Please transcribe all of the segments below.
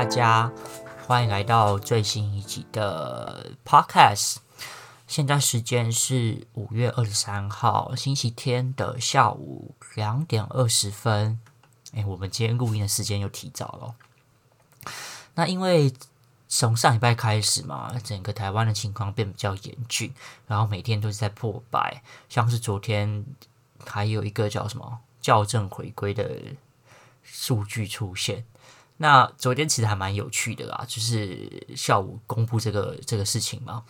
大家，欢迎来到最新一集的 Podcast。现在时间是五月二十三号星期天的下午两点二十分。哎，我们今天录音的时间又提早了。那因为从上礼拜开始嘛，整个台湾的情况变比较严峻，然后每天都是在破百，像是昨天还有一个叫什么校正回归的数据出现。那昨天其实还蛮有趣的啦，就是下午公布这个这个事情嘛，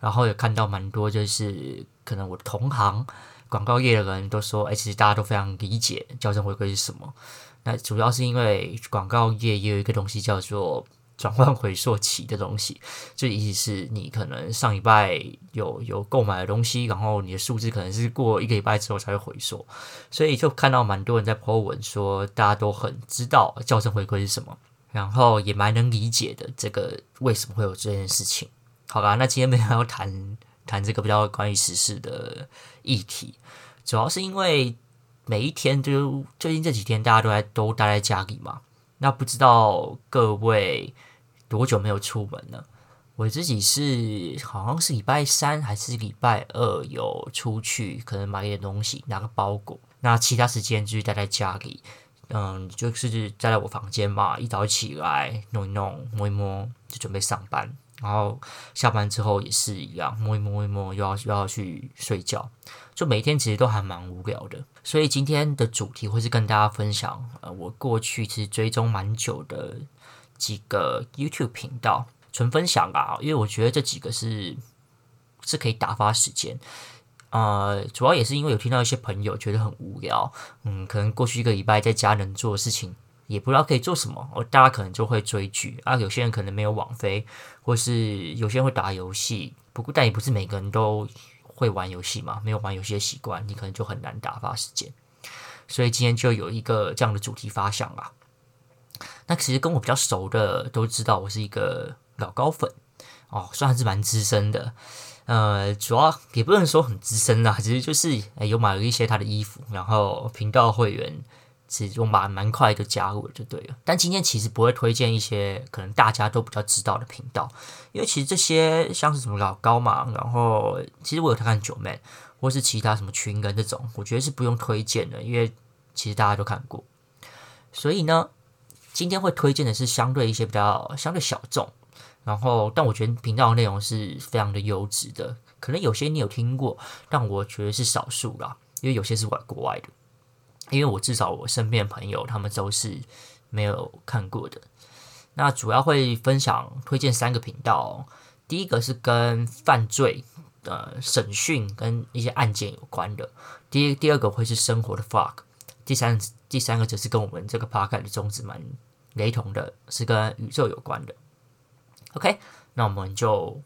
然后也看到蛮多，就是可能我的同行广告业的人都说，哎，其实大家都非常理解校正回归是什么。那主要是因为广告业也有一个东西叫做。转换回溯期的东西，这意思是你可能上礼拜有有购买的东西，然后你的数字可能是过一个礼拜之后才会回溯，所以就看到蛮多人在 po 文说，大家都很知道校正回归是什么，然后也蛮能理解的这个为什么会有这件事情。好吧，那今天没有要谈谈这个比较关于时事的议题，主要是因为每一天就最近这几天大家都在都待在家里嘛。那不知道各位多久没有出门了？我自己是好像是礼拜三还是礼拜二有出去，可能买点东西，拿个包裹。那其他时间就是待在家里，嗯，就是待在我房间嘛，一早起来弄一弄，摸一摸，就准备上班。然后下班之后也是一样，摸一摸，一摸，又要又要去睡觉。就每天其实都还蛮无聊的。所以今天的主题会是跟大家分享，呃，我过去其实追踪蛮久的几个 YouTube 频道，纯分享啊，因为我觉得这几个是是可以打发时间。呃，主要也是因为有听到一些朋友觉得很无聊，嗯，可能过去一个礼拜在家能做的事情。也不知道可以做什么，我大家可能就会追剧啊。有些人可能没有网飞，或是有些人会打游戏。不过，但也不是每个人都会玩游戏嘛。没有玩游戏的习惯，你可能就很难打发时间。所以今天就有一个这样的主题发想啦。那其实跟我比较熟的都知道，我是一个老高粉哦，算是蛮资深的。呃，主要也不能说很资深啦，其实就是有买了一些他的衣服，然后频道会员。其实我蛮蛮快就加入了，就对了。但今天其实不会推荐一些可能大家都比较知道的频道，因为其实这些像是什么老高嘛，然后其实我有看九妹，或是其他什么群人这种，我觉得是不用推荐的，因为其实大家都看过。所以呢，今天会推荐的是相对一些比较相对小众，然后但我觉得频道的内容是非常的优质的，可能有些你有听过，但我觉得是少数啦，因为有些是外国外的。因为我至少我身边朋友他们都是没有看过的。那主要会分享推荐三个频道，第一个是跟犯罪、呃审讯跟一些案件有关的；第一第二个会是生活的 vlog；第三第三个则是跟我们这个 podcast 的宗旨蛮雷同的，是跟宇宙有关的。OK，那我们就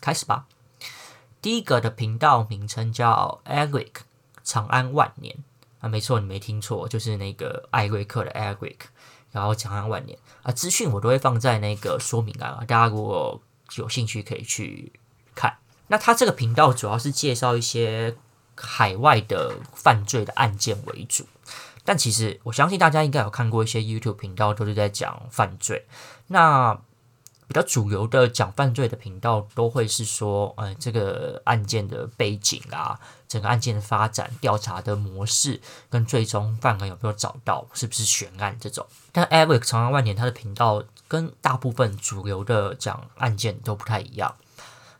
开始吧。第一个的频道名称叫 Eric 长安万年。啊，没错，你没听错，就是那个艾瑞克的 Eric，然后长安万年啊，资讯我都会放在那个说明栏，大家如果有兴趣可以去看。那他这个频道主要是介绍一些海外的犯罪的案件为主，但其实我相信大家应该有看过一些 YouTube 频道，都是在讲犯罪。那比较主流的讲犯罪的频道都会是说，呃，这个案件的背景啊，整个案件的发展、调查的模式，跟最终犯人有没有找到，是不是悬案这种。但 Eric 长安万年他的频道跟大部分主流的讲案件都不太一样，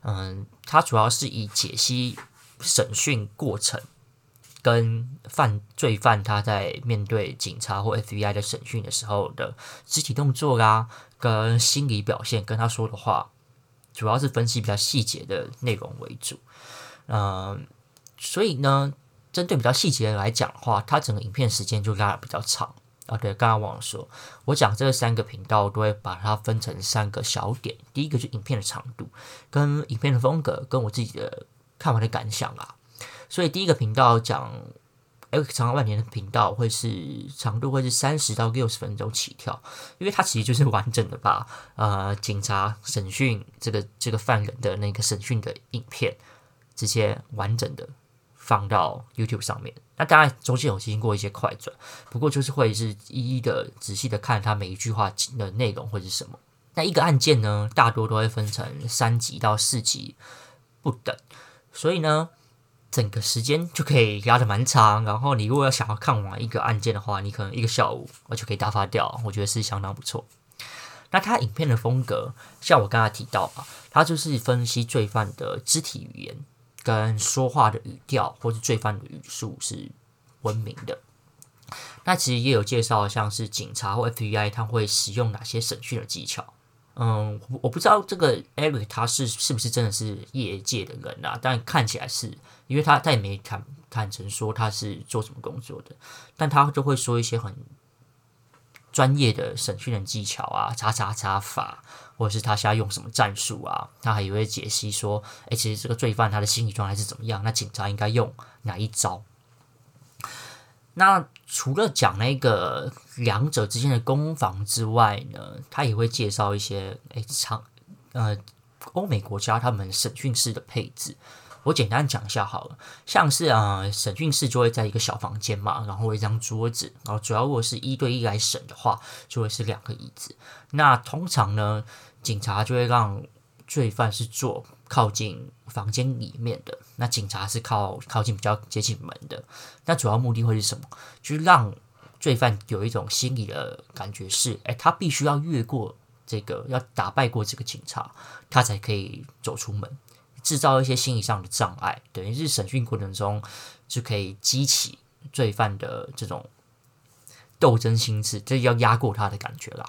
嗯，他主要是以解析审讯过程。跟犯罪犯他在面对警察或 FBI 的审讯的时候的肢体动作啦，跟心理表现，跟他说的话，主要是分析比较细节的内容为主。嗯，所以呢，针对比较细节来讲的话，他整个影片时间就拉得比较长啊。对，刚刚忘了说，我讲这三个频道都会把它分成三个小点。第一个就是影片的长度，跟影片的风格，跟我自己的看完的感想啊。所以第一个频道讲 Eric 长安万年的频道会是长度会是三十到六十分钟起跳，因为它其实就是完整的把呃警察审讯这个这个犯人的那个审讯的影片直接完整的放到 YouTube 上面。那当然中间有经过一些快转，不过就是会是一一的仔细的看它每一句话的内容会是什么。那一个案件呢，大多都会分成三级到四级不等，所以呢，整个时间就可以压得蛮长。然后你如果要想要看完一个案件的话，你可能一个下午我就可以打发掉，我觉得是相当不错。那它影片的风格，像我刚才提到啊，它就是分析罪犯的肢体语言跟说话的语调，或是罪犯的语速是文明的。那其实也有介绍，像是警察或 FBI 他会使用哪些审讯的技巧。嗯，我不知道这个 Eric 他是是不是真的是业界的人啊？但看起来是，因为他他也没坦坦诚说他是做什么工作的，但他就会说一些很专业的审讯的技巧啊，叉叉叉法，或者是他现在用什么战术啊？他还会解析说，哎，其实这个罪犯他的心理状态是怎么样？那警察应该用哪一招？那除了讲那个两者之间的攻防之外呢，他也会介绍一些诶长呃欧美国家他们审讯室的配置。我简单讲一下好了，像是啊审讯室就会在一个小房间嘛，然后一张桌子，然后主要如果是一对一来审的话，就会是两个椅子。那通常呢，警察就会让罪犯是坐靠近房间里面的，那警察是靠靠近比较接近门的。那主要目的会是什么？就是让罪犯有一种心理的感觉是，哎，他必须要越过这个，要打败过这个警察，他才可以走出门，制造一些心理上的障碍，等于是审讯过程中就可以激起罪犯的这种斗争心智，这要压过他的感觉啦。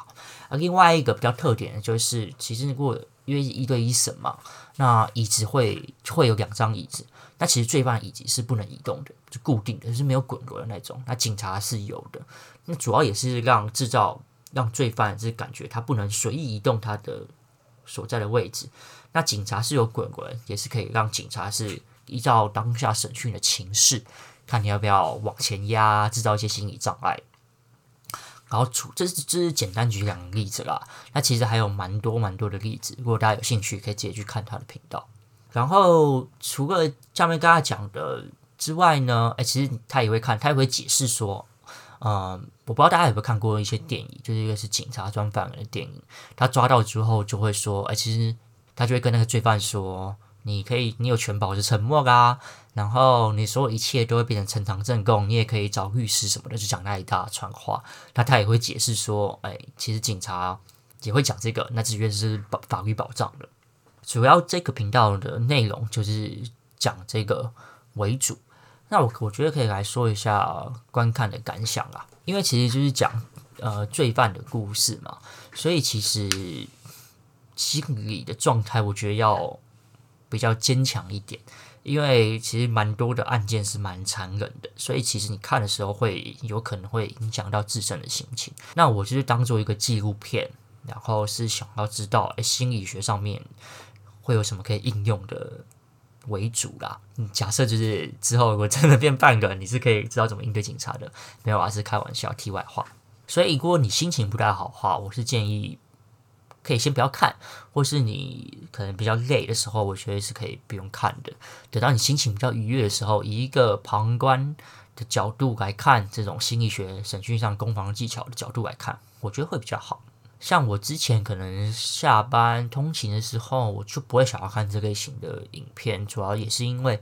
而另外一个比较特点就是，其实如果因为一对一审嘛，那椅子会会有两张椅子。那其实罪犯椅子是不能移动的，就固定的，是没有滚轮的那种。那警察是有的。那主要也是让制造让罪犯是感觉他不能随意移动他的所在的位置。那警察是有滚轮，也是可以让警察是依照当下审讯的情势，看你要不要往前压，制造一些心理障碍。然后，除这是这是简单举两个例子啦。那其实还有蛮多蛮多的例子，如果大家有兴趣，可以直接去看他的频道。然后，除了下面跟他讲的之外呢，哎，其实他也会看，他也会解释说，嗯，我不知道大家有没有看过一些电影，就是一个是警察专犯人的电影，他抓到之后就会说，哎，其实他就会跟那个罪犯说。你可以，你有权保持沉默啊，然后你所有一切都会变成呈堂证供，你也可以找律师什么的，就讲那一大串话。那他也会解释说，哎，其实警察也会讲这个，那这是保法律保障的。主要这个频道的内容就是讲这个为主。那我我觉得可以来说一下观看的感想啊，因为其实就是讲呃罪犯的故事嘛，所以其实心理的状态，我觉得要。比较坚强一点，因为其实蛮多的案件是蛮残忍的，所以其实你看的时候会有可能会影响到自身的心情。那我就是当做一个纪录片，然后是想要知道，诶，心理学上面会有什么可以应用的为主啦。嗯，假设就是之后我真的变半个，你是可以知道怎么应对警察的。没有啊，是开玩笑，题外话。所以如果你心情不太好的话，我是建议。可以先不要看，或是你可能比较累的时候，我觉得是可以不用看的。等到你心情比较愉悦的时候，以一个旁观的角度来看这种心理学审讯上攻防技巧的角度来看，我觉得会比较好。像我之前可能下班通勤的时候，我就不会想要看这类型的影片，主要也是因为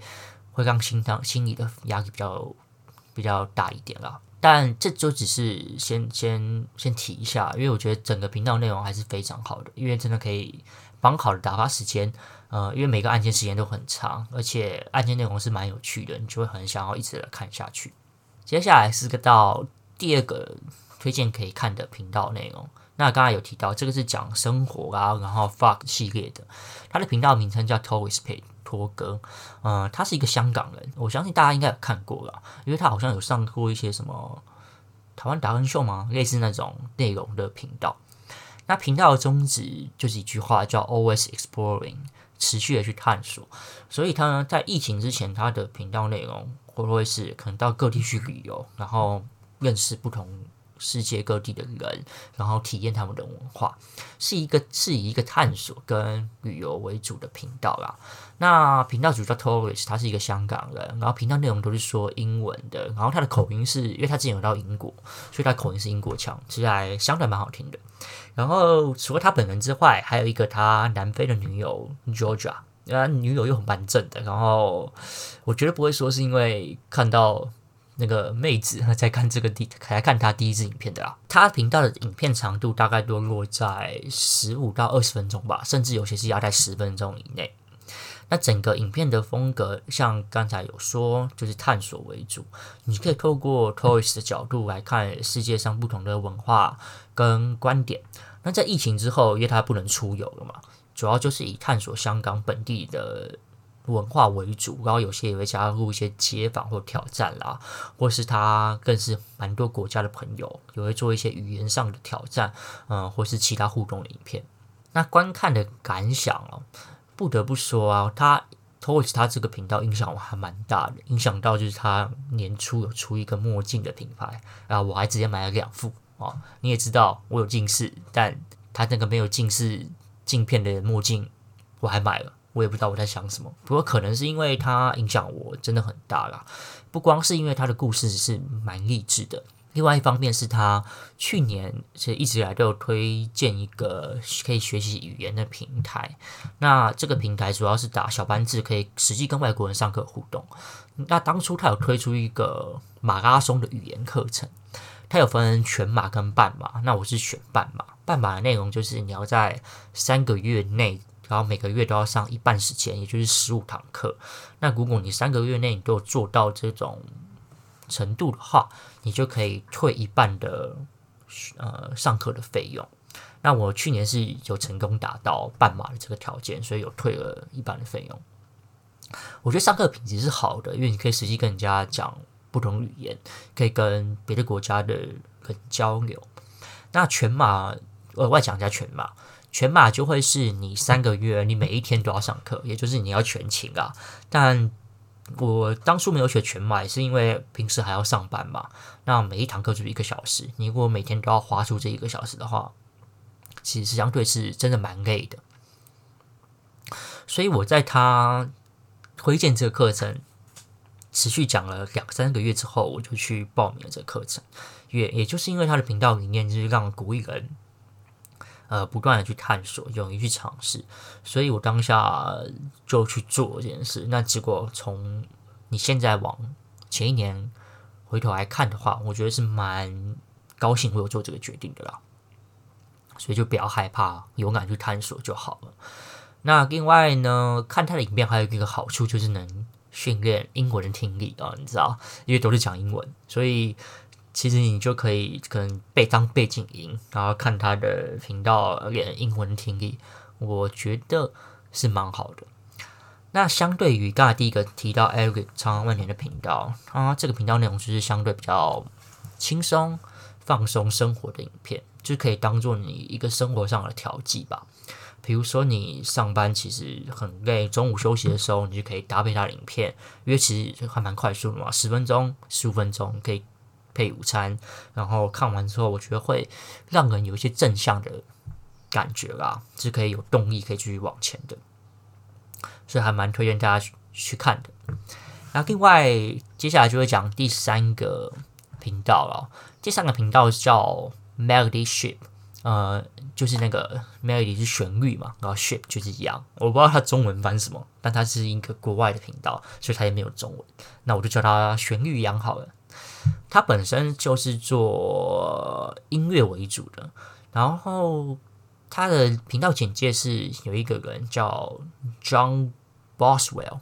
会让心脏心理的压力比较比较大一点啦。但这就只是先先先提一下，因为我觉得整个频道内容还是非常好的，因为真的可以蛮好的打发时间。呃，因为每个案件时间都很长，而且案件内容是蛮有趣的，你就会很想要一直的看下去。接下来是个到第二个推荐可以看的频道内容。那刚才有提到这个是讲生活啊，然后 Fuck 系列的，它的频道名称叫 Torispace。托哥，嗯，他是一个香港人，我相信大家应该有看过了，因为他好像有上过一些什么台湾达人秀吗？类似那种内容的频道。那频道的宗旨就是一句话，叫 Always Exploring，持续的去探索。所以他呢，在疫情之前，他的频道内容会不会是可能到各地去旅游，然后认识不同世界各地的人，然后体验他们的文化，是一个是以一个探索跟旅游为主的频道啦。那频道主叫 Tourist，他是一个香港人，然后频道内容都是说英文的，然后他的口音是因为他之前有到英国，所以他口音是英国腔，其实还相对蛮好听的。然后除了他本人之外，还有一个他南非的女友 Georgia，啊，女友又很蛮正的。然后我觉得不会说是因为看到。那个妹子在看这个第，来看他第一支影片的啦。他频道的影片长度大概都落在十五到二十分钟吧，甚至有些是压在十分钟以内。那整个影片的风格，像刚才有说，就是探索为主。你可以透过 tourist 的角度来看世界上不同的文化跟观点。那在疫情之后，因为他不能出游了嘛，主要就是以探索香港本地的。文化为主，然后有些也会加入一些街访或挑战啦，或是他更是蛮多国家的朋友，也会做一些语言上的挑战，嗯，或是其他互动的影片。那观看的感想哦，不得不说啊，他透过他这个频道影响我还蛮大的，影响到就是他年初有出一个墨镜的品牌，然后我还直接买了两副哦。你也知道我有近视，但他那个没有近视镜片的墨镜我还买了。我也不知道我在想什么，不过可能是因为它影响我真的很大啦。不光是因为它的故事是蛮励志的，另外一方面是他去年其实一直以来都有推荐一个可以学习语言的平台。那这个平台主要是打小班制，可以实际跟外国人上课互动。那当初他有推出一个马拉松的语言课程，它有分全马跟半马。那我是选半马，半马的内容就是你要在三个月内。然后每个月都要上一半时间，也就是十五堂课。那如果你三个月内你都有做到这种程度的话，你就可以退一半的呃上课的费用。那我去年是有成功达到半马的这个条件，所以有退了一半的费用。我觉得上课品质是好的，因为你可以实际跟人家讲不同语言，可以跟别的国家的人交流。那全马额外讲一下全马。全马就会是你三个月，你每一天都要上课，也就是你要全勤啊。但我当初没有选全马，也是因为平时还要上班嘛。那每一堂课就是一个小时，你如果每天都要花出这一个小时的话，其实相对是真的蛮累的。所以我在他推荐这个课程持续讲了两三个月之后，我就去报名了这个课程。也也就是因为他的频道理念就是让鼓励人。呃，不断的去探索，勇于去尝试，所以我当下就去做这件事。那结果从你现在往前一年回头来看的话，我觉得是蛮高兴我有做这个决定的啦。所以就不要害怕，勇敢去探索就好了。那另外呢，看他的影片还有一个好处就是能训练英文的听力啊，你知道，因为都是讲英文，所以。其实你就可以可能背当背景音，然后看他的频道练英文听力，我觉得是蛮好的。那相对于刚才第一个提到 Eric 长安万年的频道，啊，这个频道内容就是相对比较轻松、放松生活的影片，就可以当做你一个生活上的调剂吧。比如说你上班其实很累，中午休息的时候，你就可以搭配他的影片，因为其实还蛮快速的嘛，十分钟、十五分钟可以。配午餐，然后看完之后，我觉得会让人有一些正向的感觉啦，是可以有动力可以继续往前的，所以还蛮推荐大家去，看的。然后另外接下来就会讲第三个频道了，第三个频道叫 Melody Ship，呃，就是那个 Melody 是旋律嘛，然后 Ship 就是羊，我不知道它中文翻什么，但它是一个国外的频道，所以它也没有中文，那我就叫它旋律羊好了。他本身就是做音乐为主的，然后他的频道简介是有一个人叫 John Boswell，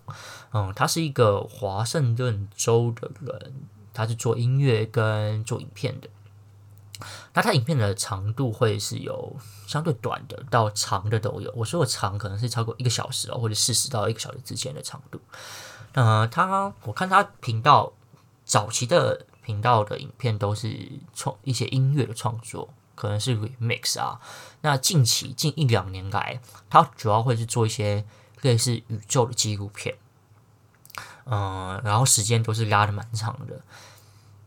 嗯，他是一个华盛顿州的人，他是做音乐跟做影片的。那他影片的长度会是有相对短的到长的都有，我说的长可能是超过一个小时哦，或者四十到一个小时之间的长度。呃，他我看他频道早期的。频道的影片都是创一些音乐的创作，可能是 remix 啊。那近期近一两年来，他主要会是做一些类似宇宙的纪录片，嗯，然后时间都是拉得蛮长的。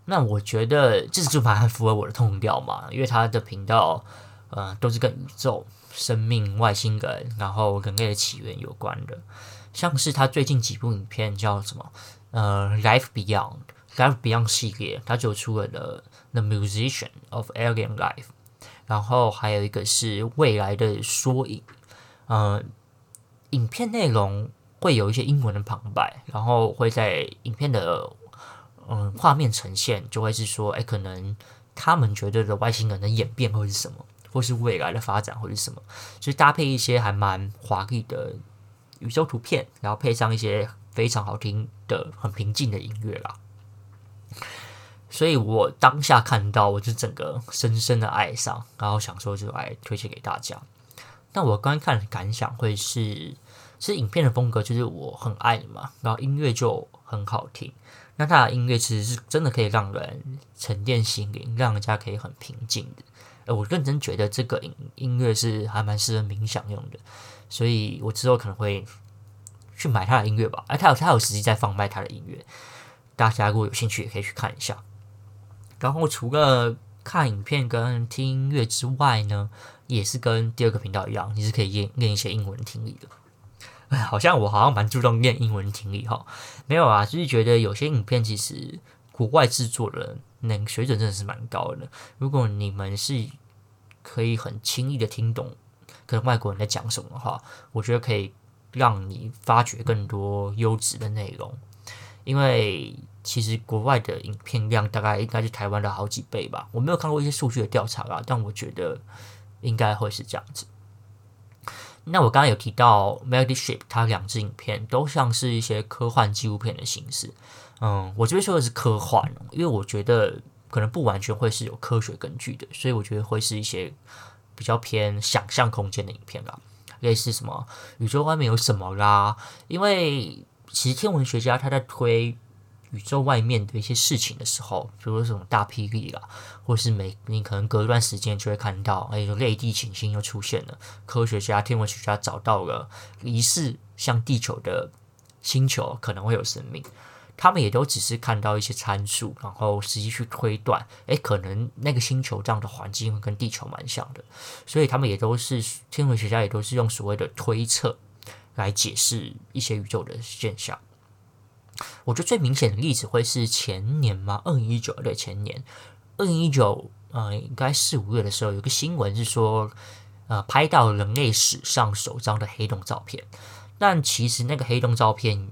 那我觉得这就蛮符合我的痛调嘛，因为他的频道，呃，都是跟宇宙、生命、外星人，然后人类的起源有关的。像是他最近几部影片叫什么？呃，《Life Beyond》，《Life Beyond》系列，他就出了的《The Musician of Alien Life》，然后还有一个是未来的缩影。呃，影片内容会有一些英文的旁白，然后会在影片的。嗯，画面呈现就会是说，哎，可能他们觉得的外星人的演变会是什么，或是未来的发展会是什么，就是搭配一些还蛮华丽的宇宙图片，然后配上一些非常好听的、很平静的音乐啦。所以我当下看到，我就整个深深的爱上，然后想说就来推荐给大家。那我观看的感想会是，其实影片的风格就是我很爱嘛，然后音乐就很好听。那他的音乐其实是真的可以让人沉淀心灵，让人家可以很平静的。呃，我认真觉得这个音音乐是还蛮适合冥想用的，所以我之后可能会去买他的音乐吧。哎，他有他有实际在贩卖他的音乐，大家如果有兴趣也可以去看一下。然后除了看影片跟听音乐之外呢，也是跟第二个频道一样，你是可以练练一些英文听力的。哎，好像我好像蛮注重练英文听力哈，没有啊，就是觉得有些影片其实国外制作的那水准真的是蛮高的。如果你们是可以很轻易的听懂跟外国人在讲什么的话，我觉得可以让你发掘更多优质的内容。因为其实国外的影片量大概应该是台湾的好几倍吧，我没有看过一些数据的调查啊，但我觉得应该会是这样子。那我刚刚有提到 Melody Ship，它两支影片都像是一些科幻纪录片的形式。嗯，我这边说的是科幻，因为我觉得可能不完全会是有科学根据的，所以我觉得会是一些比较偏想象空间的影片啦，类似什么宇宙外面有什么啦。因为其实天文学家他在推。宇宙外面的一些事情的时候，比如说这种大霹雳啦，或是每你可能隔一段时间就会看到，哎，有类地行星又出现了。科学家、天文学家找到了疑似像地球的星球，可能会有生命。他们也都只是看到一些参数，然后实际去推断，哎，可能那个星球这样的环境会跟地球蛮像的。所以他们也都是天文学家，也都是用所谓的推测来解释一些宇宙的现象。我觉得最明显的例子会是前年吗？二零一九对，前年二零一九，呃，应该四五月的时候，有个新闻是说，呃，拍到人类史上首张的黑洞照片。但其实那个黑洞照片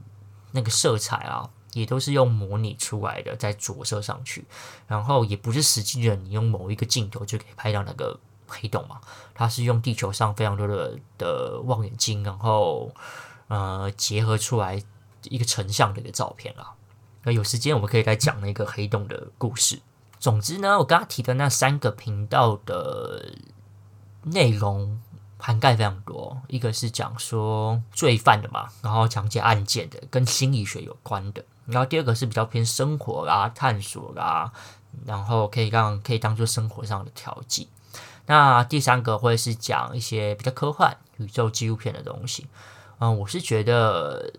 那个色彩啊，也都是用模拟出来的，再着色上去，然后也不是实际的，你用某一个镜头就可以拍到那个黑洞嘛。它是用地球上非常多的的望远镜，然后呃结合出来。一个成像的一个照片啊，那有时间我们可以来讲那个黑洞的故事。总之呢，我刚刚提的那三个频道的内容涵盖非常多，一个是讲说罪犯的嘛，然后讲解案件的，跟心理学有关的。然后第二个是比较偏生活啦、探索啦，然后可以让可以当做生活上的调剂。那第三个会是讲一些比较科幻、宇宙纪录片的东西。嗯，我是觉得。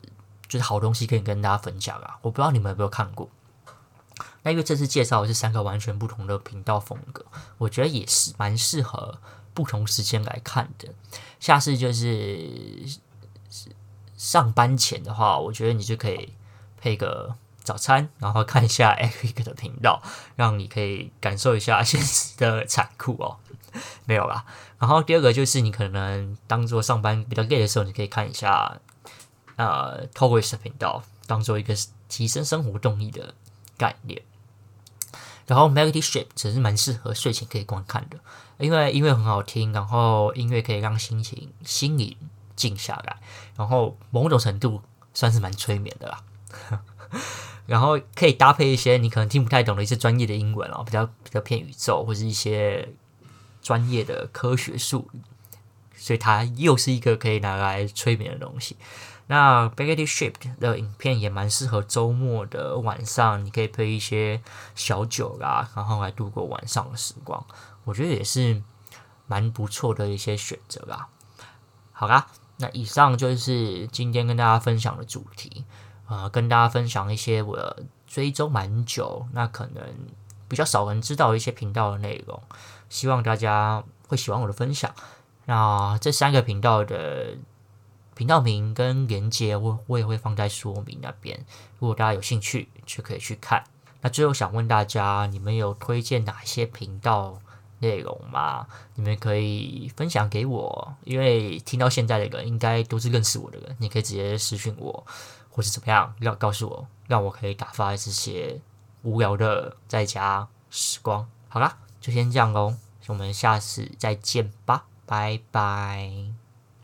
就是好东西可以跟大家分享啊！我不知道你们有没有看过。那因为这次介绍的是三个完全不同的频道风格，我觉得也是蛮适合不同时间来看的。下次就是上班前的话，我觉得你就可以配个早餐，然后看一下 Eric 的频道，让你可以感受一下现实的残酷哦。没有啦。然后第二个就是你可能当做上班比较累的时候，你可以看一下。呃 Toys 频道当做一个提升生活动力的概念，然后 Melody Ship 只是蛮适合睡前可以观看的，因为音乐很好听，然后音乐可以让心情心灵静下来，然后某种程度算是蛮催眠的啦。然后可以搭配一些你可能听不太懂的一些专业的英文啊，比较比较偏宇宙或是一些专业的科学术语，所以它又是一个可以拿来催眠的东西。那 Melody Ship 的影片也蛮适合周末的晚上，你可以配一些小酒啦，然后来度过晚上的时光，我觉得也是蛮不错的一些选择啦。好啦，那以上就是今天跟大家分享的主题，呃，跟大家分享一些我追踪蛮久，那可能比较少人知道一些频道的内容，希望大家会喜欢我的分享。那这三个频道的频道名跟连接，我我也会放在说明那边，如果大家有兴趣，就可以去看。那最后想问大家，你们有推荐哪些频道内容吗？你们可以分享给我，因为听到现在的人应该都是认识我的人，你可以直接私讯我，或是怎么样，要告诉我，让我可以打发这些无聊的在家时光。好啦，就先这样喽，我们下次再见吧。拜拜。